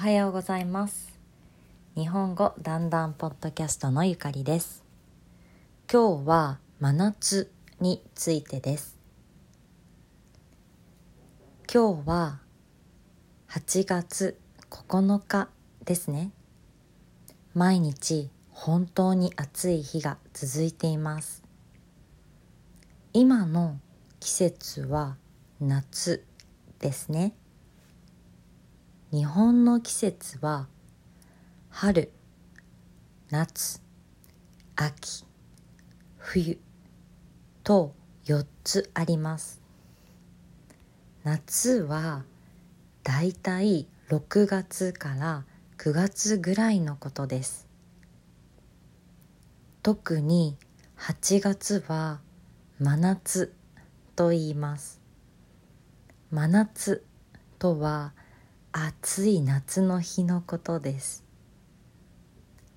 はようございます。日本語だんだんポッドキャストのゆかりです。今日は真夏についてです。今日は8月9日ですね。毎日本当に暑い日が続いています。今の季節は夏ですね。日本の季節は春夏秋冬と4つあります。夏はだいたい6月から9月ぐらいのことです。特に8月は真夏と言います。真夏とは暑い夏の日のことです。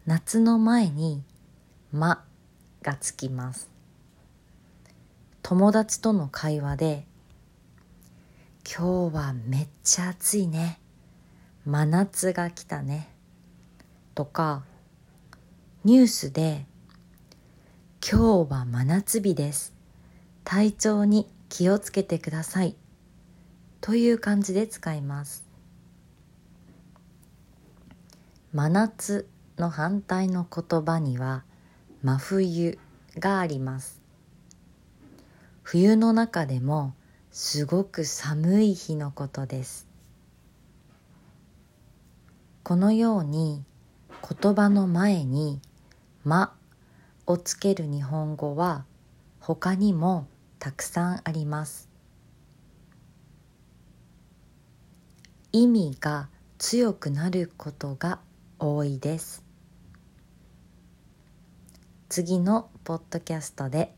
夏の前に「ま」がつきます。友達との会話で「今日はめっちゃ暑いね。真夏が来たね」とかニュースで「今日は真夏日です。体調に気をつけてください」という感じで使います。真夏の反対の言葉には真冬があります。冬の中でもすごく寒い日のことです。このように言葉の前に「ま」をつける日本語は他にもたくさんあります。意味が強くなることが多いです。次のポッドキャストで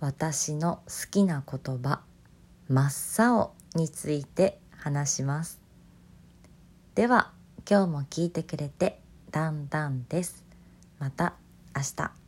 私の好きな言葉「真っ青」について話します。では今日も聞いてくれてだんだんです。また明日。